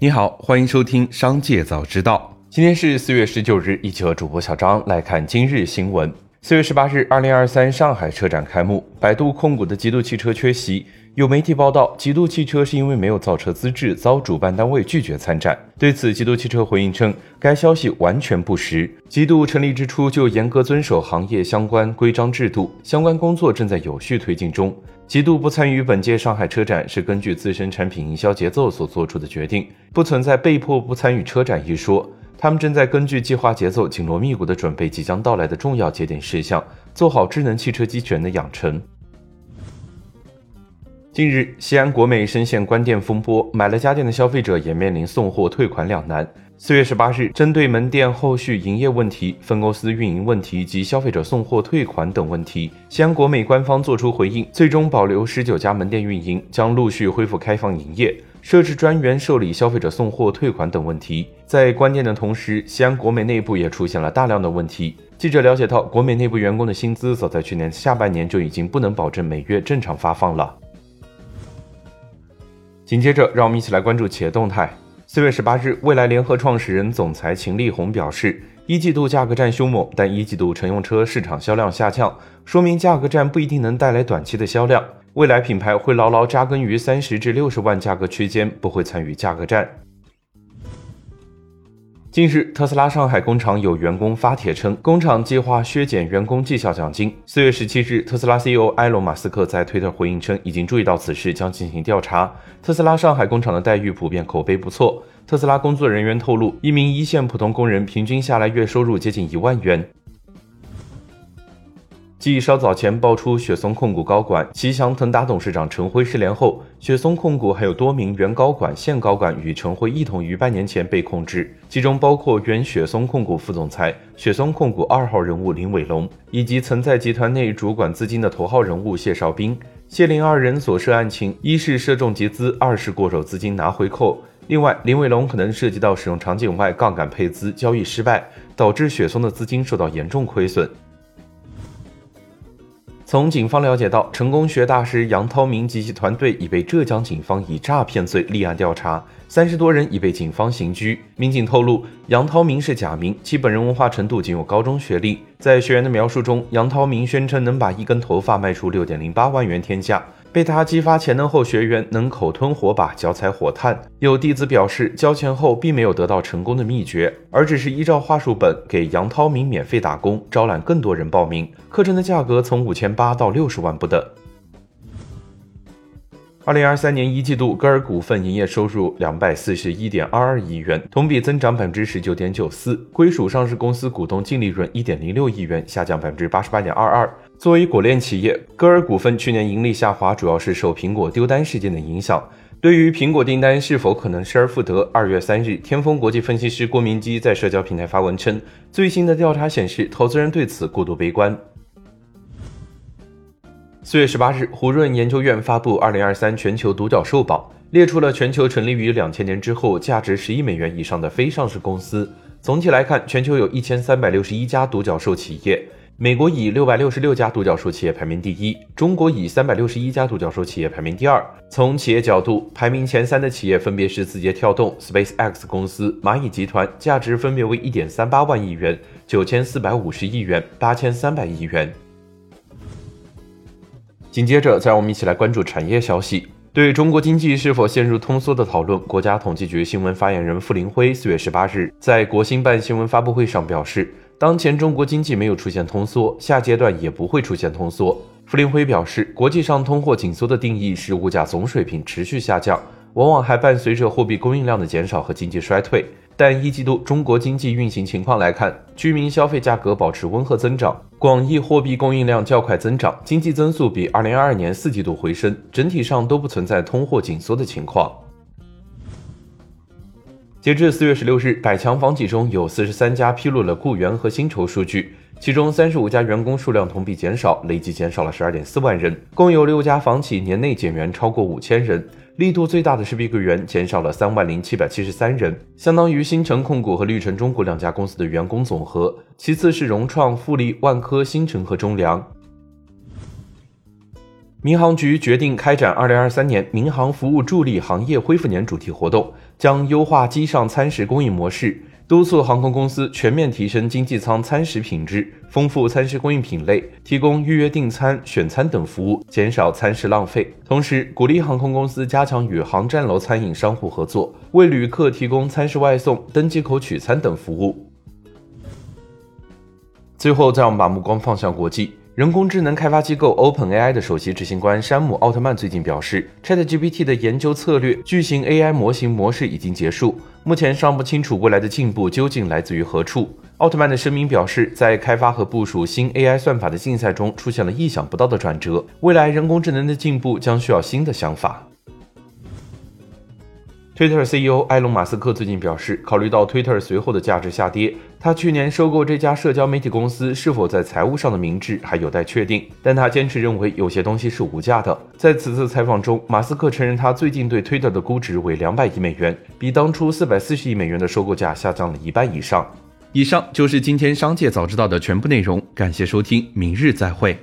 你好，欢迎收听《商界早知道》。今天是四月十九日，一起和主播小张来看今日新闻。四月十八日，二零二三上海车展开幕，百度控股的极度汽车缺席。有媒体报道，极度汽车是因为没有造车资质，遭主办单位拒绝参展。对此，极度汽车回应称，该消息完全不实。极度成立之初就严格遵守行业相关规章制度，相关工作正在有序推进中。极度不参与本届上海车展是根据自身产品营销节奏所做出的决定，不存在被迫不参与车展一说。他们正在根据计划节奏紧锣密鼓地准备即将到来的重要节点事项，做好智能汽车机器人的养成。近日，西安国美深陷关店风波，买了家电的消费者也面临送货退款两难。四月十八日，针对门店后续营业问题、分公司运营问题及消费者送货退款等问题，西安国美官方作出回应，最终保留十九家门店运营，将陆续恢复开放营业，设置专员受理消费者送货退款等问题。在关店的同时，西安国美内部也出现了大量的问题。记者了解到，国美内部员工的薪资早在去年下半年就已经不能保证每月正常发放了。紧接着，让我们一起来关注企业动态。四月十八日，蔚来联合创始人、总裁秦力红表示，一季度价格战凶猛，但一季度乘用车市场销量下降，说明价格战不一定能带来短期的销量。未来品牌会牢牢扎根于三十至六十万价格区间，不会参与价格战。近日，特斯拉上海工厂有员工发帖称，工厂计划削减员工绩效奖金。四月十七日，特斯拉 CEO 埃隆·马斯克在推特回应称，已经注意到此事，将进行调查。特斯拉上海工厂的待遇普遍口碑不错。特斯拉工作人员透露，一名一线普通工人平均下来月收入接近一万元。继稍早前爆出雪松控股高管吉祥腾达董事长陈辉失联后，雪松控股还有多名原高管、现高管与陈辉一同于半年前被控制，其中包括原雪松控股副总裁、雪松控股二号人物林伟龙，以及曾在集团内主管资金的头号人物谢绍斌。谢林二人所涉案情，一是涉重集资，二是过手资金拿回扣。另外，林伟龙可能涉及到使用场景外杠杆配资交易失败，导致雪松的资金受到严重亏损。从警方了解到，成功学大师杨涛明及其团队已被浙江警方以诈骗罪立案调查，三十多人已被警方刑拘。民警透露，杨涛明是假名，其本人文化程度仅有高中学历。在学员的描述中，杨涛明宣称能把一根头发卖出六点零八万元天价。被他激发潜能后，学员能口吞火把，脚踩火炭。有弟子表示，交钱后并没有得到成功的秘诀，而只是依照话术本给杨涛明免费打工，招揽更多人报名。课程的价格从五千八到六十万不等。二零二三年一季度，歌尔股份营业收入两百四十一点二二亿元，同比增长百分之十九点九四，归属上市公司股东净利润一点零六亿元，下降百分之八十八点二二。作为果链企业，歌尔股份去年盈利下滑，主要是受苹果丢单事件的影响。对于苹果订单是否可能失而复得，二月三日，天风国际分析师郭明基在社交平台发文称，最新的调查显示，投资人对此过度悲观。四月十八日，胡润研究院发布二零二三全球独角兽榜，列出了全球成立于两千年之后，价值十亿美元以上的非上市公司。总体来看，全球有一千三百六十一家独角兽企业。美国以六百六十六家独角兽企业排名第一，中国以三百六十一家独角兽企业排名第二。从企业角度，排名前三的企业分别是字节跳动、SpaceX 公司、蚂蚁集团，价值分别为一点三八万亿元、九千四百五十亿元、八千三百亿元。紧接着，再让我们一起来关注产业消息。对中国经济是否陷入通缩的讨论，国家统计局新闻发言人傅林辉四月十八日在国新办新闻发布会上表示。当前中国经济没有出现通缩，下阶段也不会出现通缩。傅林辉表示，国际上通货紧缩的定义是物价总水平持续下降，往往还伴随着货币供应量的减少和经济衰退。但一季度中国经济运行情况来看，居民消费价格保持温和增长，广义货币供应量较快增长，经济增速比二零二二年四季度回升，整体上都不存在通货紧缩的情况。截至四月十六日，百强房企中有四十三家披露了雇员和薪酬数据，其中三十五家员工数量同比减少，累计减少了十二点四万人。共有六家房企年内减员超过五千人，力度最大的是碧桂园，减少了三万零七百七十三人，相当于新城控股和绿城中国两家公司的员工总和。其次是融创、富力、万科、新城和中粮。民航局决定开展二零二三年民航服务助力行业恢复年主题活动，将优化机上餐食供应模式，督促航空公司全面提升经济舱餐食品质，丰富餐食供应品类，提供预约订餐、选餐等服务，减少餐食浪费。同时，鼓励航空公司加强与航站楼餐饮商户合作，为旅客提供餐食外送、登机口取餐等服务。最后，再我们把目光放向国际。人工智能开发机构 OpenAI 的首席执行官山姆·奥特曼最近表示，ChatGPT 的研究策略巨型 AI 模型模式已经结束，目前尚不清楚未来的进步究竟来自于何处。奥特曼的声明表示，在开发和部署新 AI 算法的竞赛中出现了意想不到的转折，未来人工智能的进步将需要新的想法。Twitter CEO 埃隆·马斯克最近表示，考虑到 Twitter 随后的价值下跌，他去年收购这家社交媒体公司是否在财务上的明智还有待确定。但他坚持认为有些东西是无价的。在此次采访中，马斯克承认他最近对 Twitter 的估值为两百亿美元，比当初四百四十亿美元的收购价下降了一半以上。以上就是今天商界早知道的全部内容，感谢收听，明日再会。